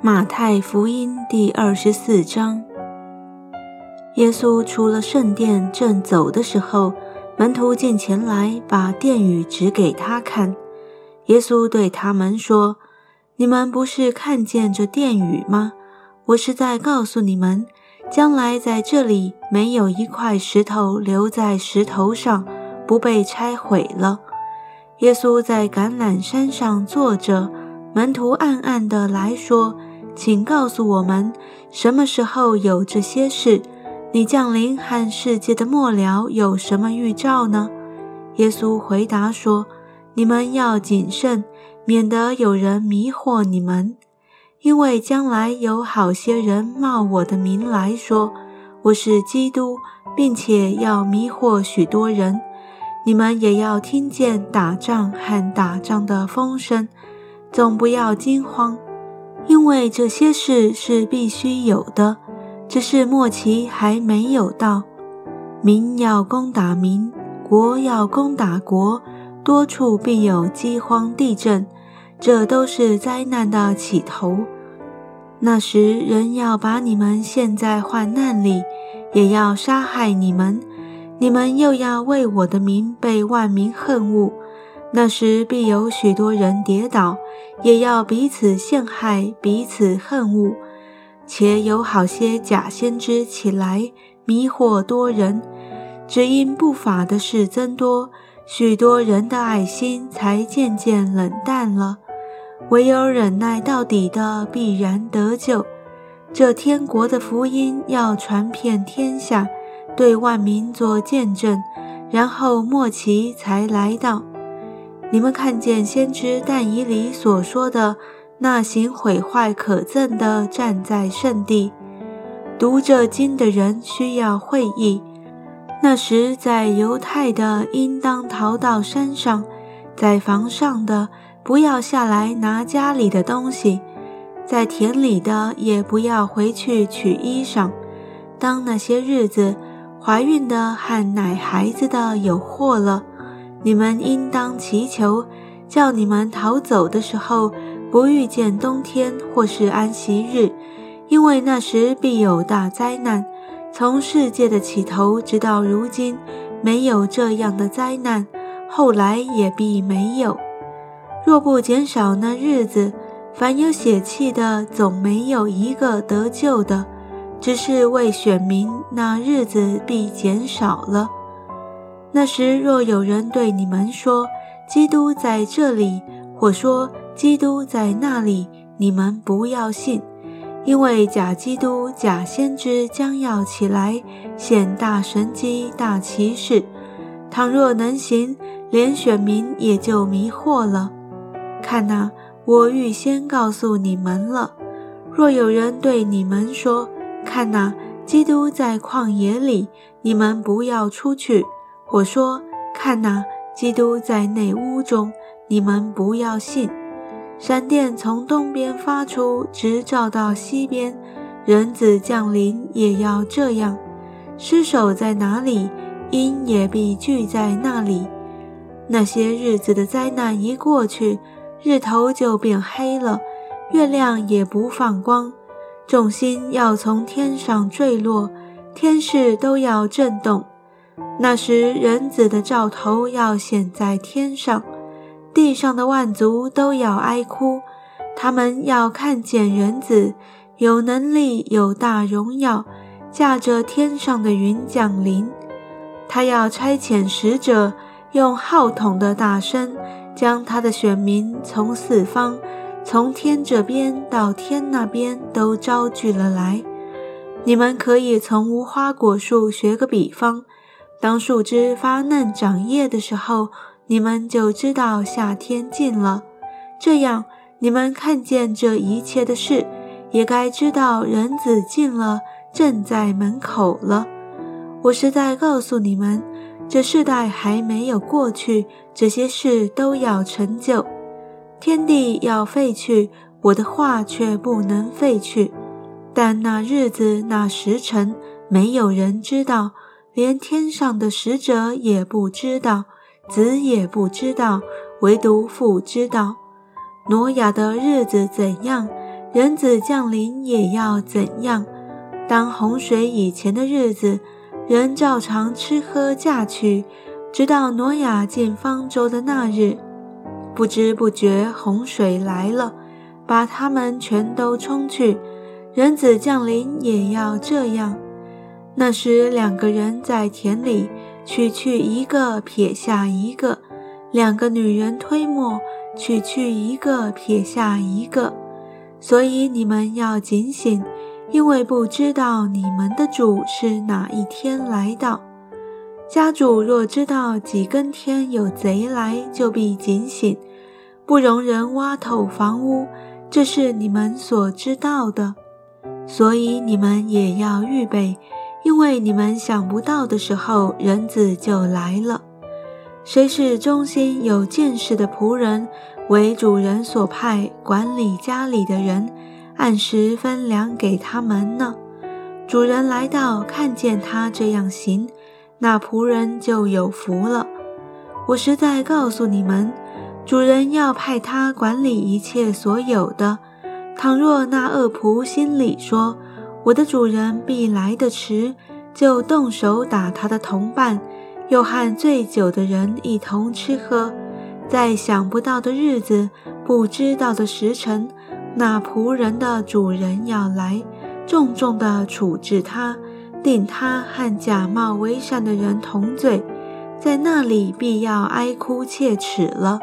马太福音第二十四章，耶稣出了圣殿，正走的时候，门徒进前来，把殿宇指给他看。耶稣对他们说：“你们不是看见这殿宇吗？我是在告诉你们，将来在这里没有一块石头留在石头上，不被拆毁了。”耶稣在橄榄山上坐着，门徒暗暗地来说。请告诉我们，什么时候有这些事？你降临和世界的末了有什么预兆呢？耶稣回答说：“你们要谨慎，免得有人迷惑你们，因为将来有好些人冒我的名来说我是基督，并且要迷惑许多人。你们也要听见打仗和打仗的风声，总不要惊慌。”因为这些事是必须有的，只是末期还没有到。民要攻打民，国要攻打国，多处必有饥荒、地震，这都是灾难的起头。那时，人要把你们陷在患难里，也要杀害你们，你们又要为我的名被万民恨恶。那时必有许多人跌倒，也要彼此陷害，彼此恨恶，且有好些假先知起来迷惑多人。只因不法的事增多，许多人的爱心才渐渐冷淡了。唯有忍耐到底的，必然得救。这天国的福音要传遍天下，对万民做见证，然后末期才来到。你们看见先知但以里所说的那行毁坏可憎的站在圣地，读这经的人需要会意。那时在犹太的应当逃到山上，在房上的不要下来拿家里的东西，在田里的也不要回去取衣裳。当那些日子，怀孕的和奶孩子的有祸了。你们应当祈求，叫你们逃走的时候不遇见冬天或是安息日，因为那时必有大灾难。从世界的起头直到如今，没有这样的灾难，后来也必没有。若不减少那日子，凡有血气的总没有一个得救的，只是为选民，那日子必减少了。那时，若有人对你们说基督在这里，或说基督在那里，你们不要信，因为假基督、假先知将要起来显大神机、大奇事。倘若能行，连选民也就迷惑了。看哪，我预先告诉你们了。若有人对你们说：“看哪，基督在旷野里”，你们不要出去。我说：“看哪，基督在内屋中，你们不要信。闪电从东边发出，直照到西边。人子降临也要这样。尸首在哪里，鹰也必聚在那里。那些日子的灾难一过去，日头就变黑了，月亮也不放光，众星要从天上坠落，天势都要震动。”那时，人子的兆头要显在天上，地上的万族都要哀哭。他们要看见人子有能力、有大荣耀，驾着天上的云降临。他要差遣使者，用号筒的大声，将他的选民从四方、从天这边到天那边都招聚了来。你们可以从无花果树学个比方。当树枝发嫩长叶的时候，你们就知道夏天近了。这样，你们看见这一切的事，也该知道人子近了，正在门口了。我是在告诉你们，这世代还没有过去，这些事都要成就。天地要废去，我的话却不能废去。但那日子、那时辰，没有人知道。连天上的使者也不知道，子也不知道，唯独父知道。挪亚的日子怎样，人子降临也要怎样？当洪水以前的日子，人照常吃喝嫁娶，直到挪亚进方舟的那日。不知不觉，洪水来了，把他们全都冲去。人子降临也要这样。那时，两个人在田里，取去一个，撇下一个；两个女人推磨，取去一个，撇下一个。所以你们要警醒，因为不知道你们的主是哪一天来到。家主若知道几更天有贼来，就必警醒，不容人挖透房屋。这是你们所知道的。所以你们也要预备，因为你们想不到的时候，人子就来了。谁是忠心有见识的仆人？为主人所派管理家里的人，按时分粮给他们呢。主人来到，看见他这样行，那仆人就有福了。我实在告诉你们，主人要派他管理一切所有的。倘若那恶仆心里说：“我的主人必来得迟”，就动手打他的同伴，又和醉酒的人一同吃喝。在想不到的日子，不知道的时辰，那仆人的主人要来，重重地处置他，定他和假冒为善的人同罪，在那里必要哀哭切齿了。